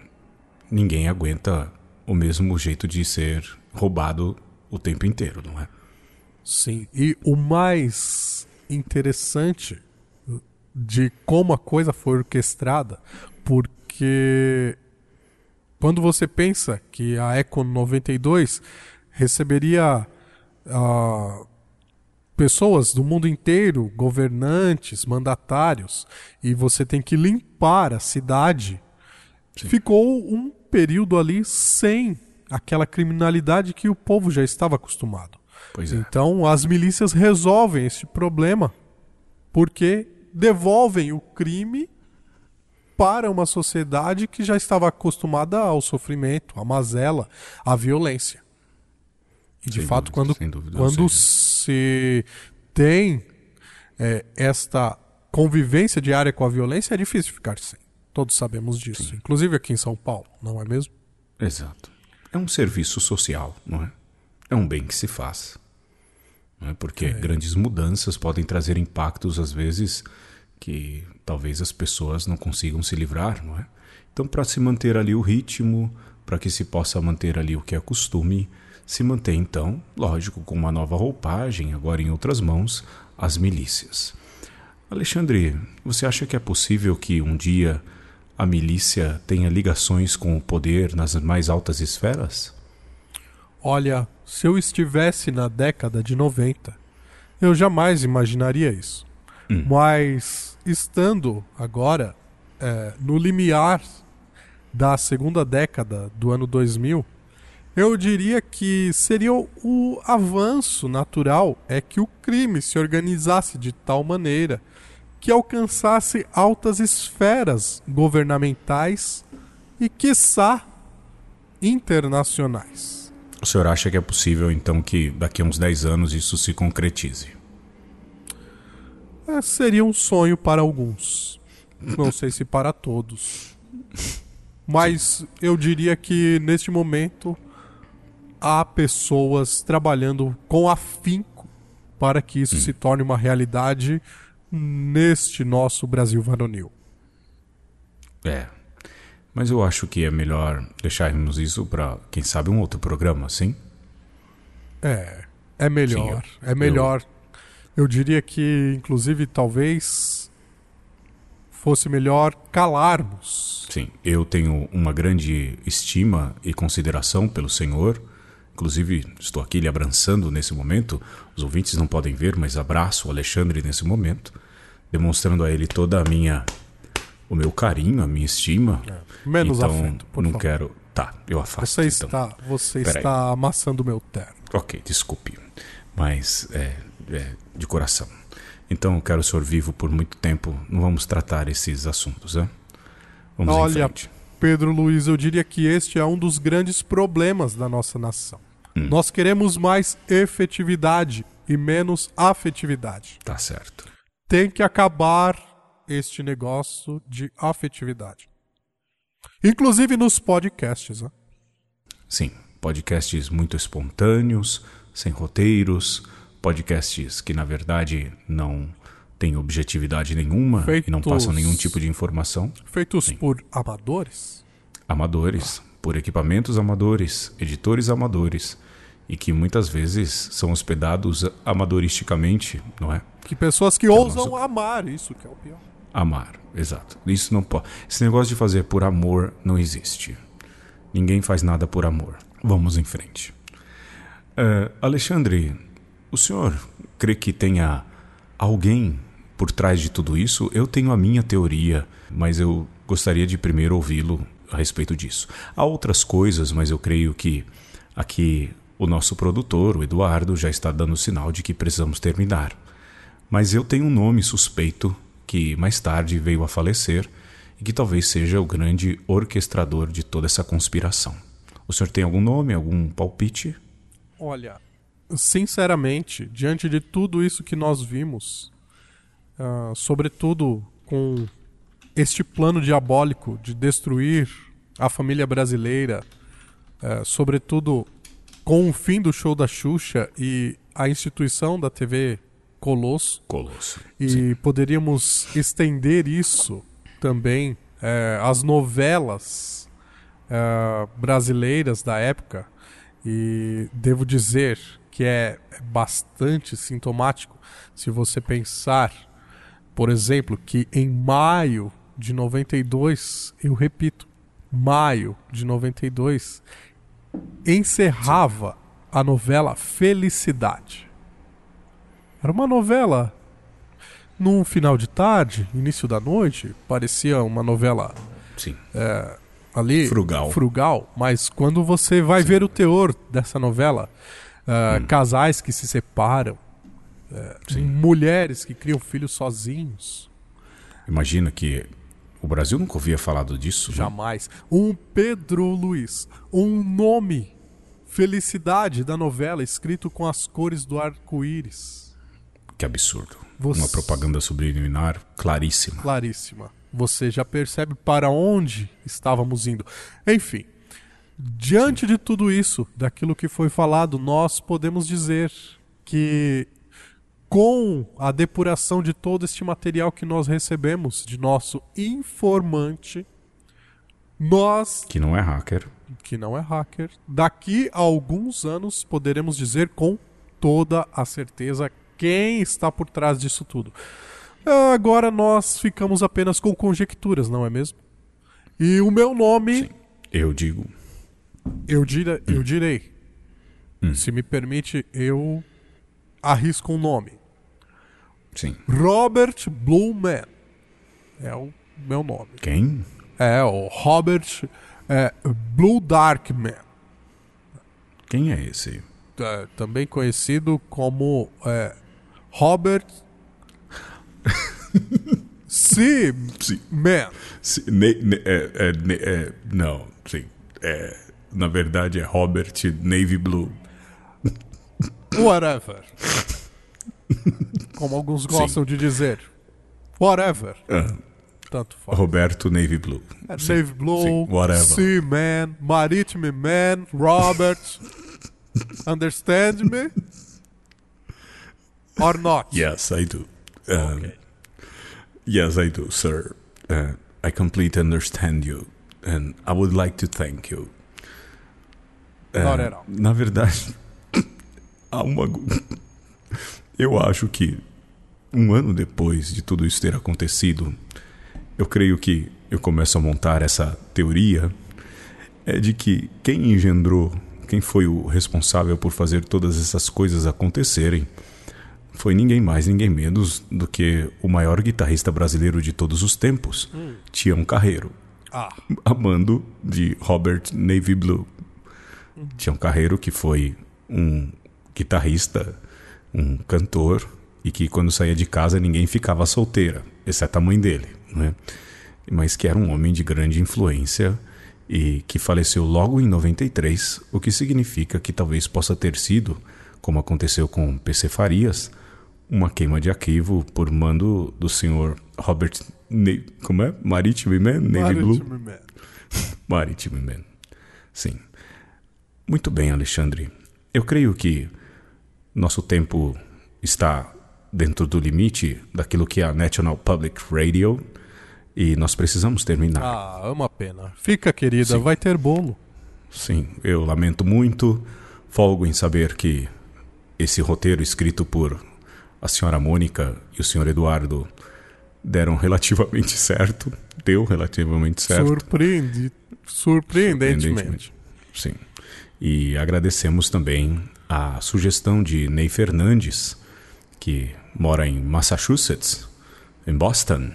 A: ninguém aguenta o mesmo jeito de ser roubado o tempo inteiro, não é?
B: Sim, e o mais interessante de como a coisa foi orquestrada, porque quando você pensa que a Eco 92 receberia uh, pessoas do mundo inteiro, governantes, mandatários, e você tem que limpar a cidade Sim. ficou um período ali sem aquela criminalidade que o povo já estava acostumado.
A: Pois é.
B: Então as milícias resolvem esse problema porque devolvem o crime para uma sociedade que já estava acostumada ao sofrimento, à mazela, à violência. E de sem fato, dúvida, quando, dúvida, quando se tem é, esta convivência diária com a violência, é difícil ficar sem. Todos sabemos disso. Sim. Inclusive aqui em São Paulo, não é mesmo?
A: Exato. é um serviço social, não é? É um bem que se faz. Não é? Porque
B: É.
A: grandes mudanças podem trazer impactos, às vezes, que talvez as pessoas não consigam se livrar, não é? Então, para se manter ali o ritmo, para que se possa manter ali o que é costume, se mantém então, lógico, com uma nova roupagem, agora em outras mãos, as milícias. Alexandre, você acha que é possível que um dia a milícia tenha ligações com o poder nas mais altas esferas?
B: Olha, se eu estivesse na década de 90, eu jamais imaginaria isso. Mas estando agora é, no limiar da segunda década do ano 2000, eu diria que seria o, o avanço natural é que o crime se organizasse de tal maneira que alcançasse altas esferas governamentais e, quiçá, internacionais.
A: O senhor acha que é possível, então, que daqui a uns 10 anos isso se concretize?
B: É, seria um sonho para alguns. Não sei se para todos. Mas eu diria que neste momento há pessoas trabalhando com afinco para que isso se torne uma realidade neste nosso Brasil varonil.
A: É. Mas eu acho que é melhor deixarmos isso para, quem sabe, um outro programa, sim?
B: É, é melhor.
A: Sim, eu-
B: é melhor. Eu... diria que, inclusive, talvez fosse melhor calarmos.
A: Sim, eu tenho uma grande estima e consideração pelo senhor. Inclusive, estou aqui lhe abraçando nesse momento. Os ouvintes não podem ver, mas abraço o Alexandre nesse momento, demonstrando a ele toda a minha o meu carinho, a minha estima.
B: Menos
A: então,
B: afeto, por
A: não
B: favor.
A: quero. Tá, eu afasto.
B: Você
A: então.
B: está, você está amassando o meu terno.
A: Ok, desculpe. Mas é, é de coração. Então eu quero o senhor vivo por muito tempo. Não vamos tratar esses assuntos, né? Vamos em
B: Olha,
A: frente.
B: Pedro Luiz, eu diria que este é um dos grandes problemas da nossa nação.
A: Hum.
B: Nós queremos mais efetividade e menos afetividade.
A: Tá certo.
B: Tem que acabar este negócio de afetividade. Inclusive nos podcasts. Né?
A: Sim, podcasts muito espontâneos, sem roteiros, podcasts que na verdade não têm objetividade nenhuma e não
B: Feitos-
A: passam nenhum tipo de informação.
B: Feitos por amadores.
A: Amadores, por equipamentos amadores, editores amadores e que muitas vezes são hospedados amadoristicamente, não é?
B: Que pessoas que
A: É
B: ousam
A: nosso-
B: amar, isso que é o pior.
A: Amar, exato. Isso não pode. Esse negócio de fazer por amor não existe. Ninguém faz nada por amor. Vamos em frente. Eh, Alexandre, o senhor crê que tenha alguém por trás de tudo isso? Eu tenho a minha teoria, mas eu gostaria de primeiro ouvi-lo a respeito disso. Há outras coisas, mas eu creio que aqui o nosso produtor, o Eduardo, já está dando sinal de que precisamos terminar. Mas eu tenho um nome suspeito que mais tarde veio a falecer e que talvez seja o grande orquestrador de toda essa conspiração. O senhor tem algum nome, algum palpite?
B: Olha, sinceramente, diante de tudo isso que nós vimos, ah, sobretudo com este plano diabólico de destruir a família brasileira, ah, sobretudo com o fim do show da Xuxa e a instituição da TV Colosso.
A: Colosso.
B: E poderíamos estender isso também eh, às novelas eh, brasileiras da época. E devo dizer que é bastante sintomático se você pensar, por exemplo, que em maio de 92, eu repito, maio de 92, encerrava a novela Felicidade. Era uma novela num final de tarde, início da noite, parecia uma novela
A: Sim.
B: é, ali
A: Frugal.
B: frugal, mas quando você vai ver o teor dessa novela, é, casais que se separam, é, mulheres que criam filhos sozinhos,
A: Imagina que o Brasil nunca ouvia falado disso. né?
B: jamais. Um Pedro Luiz, um nome, felicidade da novela escrito com as cores do arco-íris.
A: Que absurdo.
B: Você-
A: Uma propaganda subliminar claríssima.
B: claríssima. Você já percebe para onde estávamos indo. Enfim, Diante de tudo isso, daquilo que foi falado, nós podemos dizer que com a depuração de todo este material que nós recebemos de nosso informante, nós
A: Que não é hacker.
B: que não é hacker, daqui a alguns anos poderemos dizer com toda a certeza quem está por trás disso tudo. Ah, Agora nós ficamos apenas com conjecturas, não é mesmo? E o meu nome,
A: Eu digo.
B: eu, dira, eu direi. Se me permite, eu arrisco um nome.
A: Sim.
B: Robert Blueman. É o meu nome.
A: Quem?
B: É, o Robert é, Blue Darkman.
A: Quem é esse?
B: É, também conhecido como é, Robert C. Man.
A: Se- ne- ne- é- é- é- não, sim. É, na verdade é Robert Navy Blue.
B: Whatever. Como alguns gostam de dizer. Whatever.
A: Ah,
B: Tanto faz.
A: Roberto Navy Blue.
B: É
A: Sim,
B: Dave Blue,
A: sim, whatever.
B: Sea Man, Maritime Man, Robert. Understand me? Or not?
A: Yes, I do. Um, Yes, I do, sir. Uh, I completely understand you, and I would like to thank you. Uh,
B: Not at all.
A: Na verdade, há uma. Eu acho que um ano depois de tudo isso ter acontecido, eu creio que eu começo a montar essa teoria é de que quem engendrou, quem foi o responsável por fazer todas essas coisas acontecerem, foi ninguém mais, ninguém menos do que o maior guitarrista brasileiro de todos os tempos,
B: Hum.
A: Tião Carreiro,
B: Ah.
A: amando de Robert Navy Blue. Tião Carreiro, que foi um guitarrista, um cantor, e que quando saía de casa ninguém ficava solteira, exceto a mãe dele, né? mas que era um homem de grande influência e que faleceu logo em 93, o que significa que talvez possa ter sido, como aconteceu com PC Farias, uma queima de arquivo por mando do senhor Robert Ne como é? Maritime Man? Navy Blue?
B: Maritime Man.
A: Maritime Man. Sim. Muito bem, Alexandre. Eu creio que nosso tempo está dentro do limite daquilo que é a National Public Radio e nós precisamos terminar.
B: Ah, é uma pena. Fica, querida,
A: Sim.
B: vai ter bolo.
A: Sim, eu lamento muito. Folgo em saber que esse roteiro escrito por a senhora Mônica e o senhor Eduardo deram relativamente certo. Deu relativamente certo.
B: Surpreende, surpreendentemente.
A: Sim. E agradecemos também a sugestão de Ney Fernandes, que mora em Massachusetts, em Boston,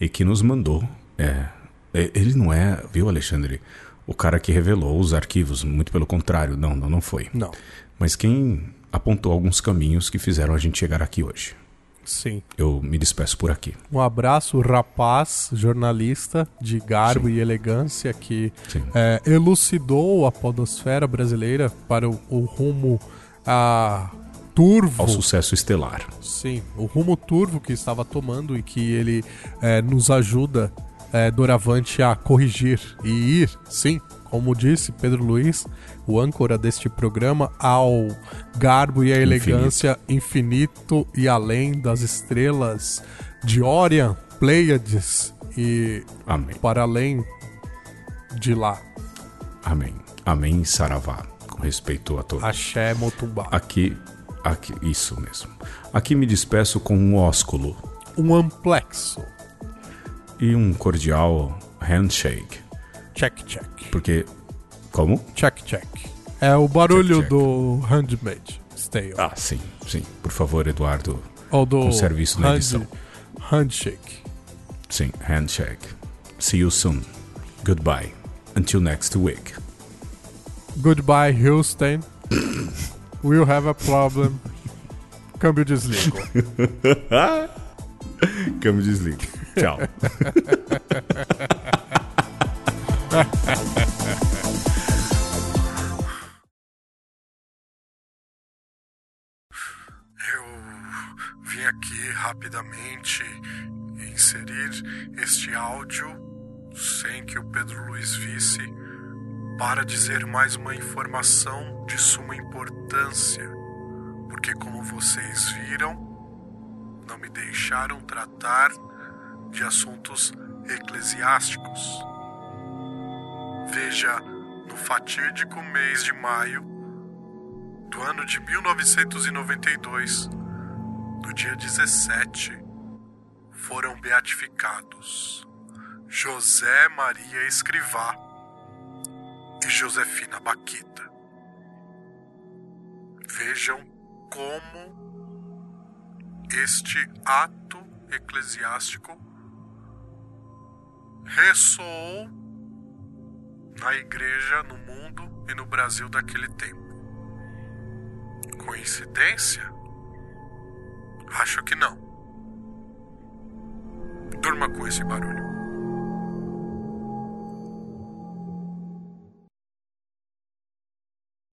A: e que nos mandou. É, é, ele não é, viu, Alexandre, o cara que revelou os arquivos, muito pelo contrário, não, não, não foi.
B: Não.
A: Mas quem apontou alguns caminhos que fizeram a gente chegar aqui hoje.
B: Sim.
A: Eu me despeço por aqui.
B: Um abraço, rapaz, jornalista de garbo e elegância que
A: Sim.
B: é, elucidou a podosfera brasileira para o, o rumo a turvo.
A: Ao sucesso estelar.
B: Sim, o rumo turvo que estava tomando e que ele é, nos ajuda é, doravante a corrigir e ir, sim, como disse Pedro Luiz, o âncora deste programa, ao garbo e a elegância infinito, e além das estrelas de Orion, Pleiades e
A: Amém.
B: para além de lá.
A: Amém. Amém, Saravá. Com respeito a todos.
B: Axé Motumbá.
A: Aqui, aqui, isso mesmo. Aqui me despeço com um ósculo
B: Um amplexo.
A: e um cordial handshake.
B: Check, check.
A: Porque, como?
B: Check, check. É o barulho
A: Check, check.
B: do Handmade Stale.
A: Ah, sim, sim. Por favor, Eduardo.
B: Ou do
A: Conserve isso na
B: hand-
A: edição.
B: Handshake.
A: Sim, handshake. See you soon. Goodbye. Until next week.
B: Goodbye, Houston. we'll have a problem. Câmbio desligo.
A: Câmbio desliga. Tchau.
B: vim aqui rapidamente inserir este áudio sem que o Pedro Luiz visse para dizer mais uma informação de suma importância, porque, como vocês viram, não me deixaram tratar de assuntos eclesiásticos. Veja, no fatídico mês de maio do ano de 1992, no dia 17, foram beatificados José Maria Escrivá e Josefina Baquita. Vejam como este ato eclesiástico ressoou na igreja no mundo e no Brasil daquele tempo. Coincidência? Acho que não. Durma com esse barulho.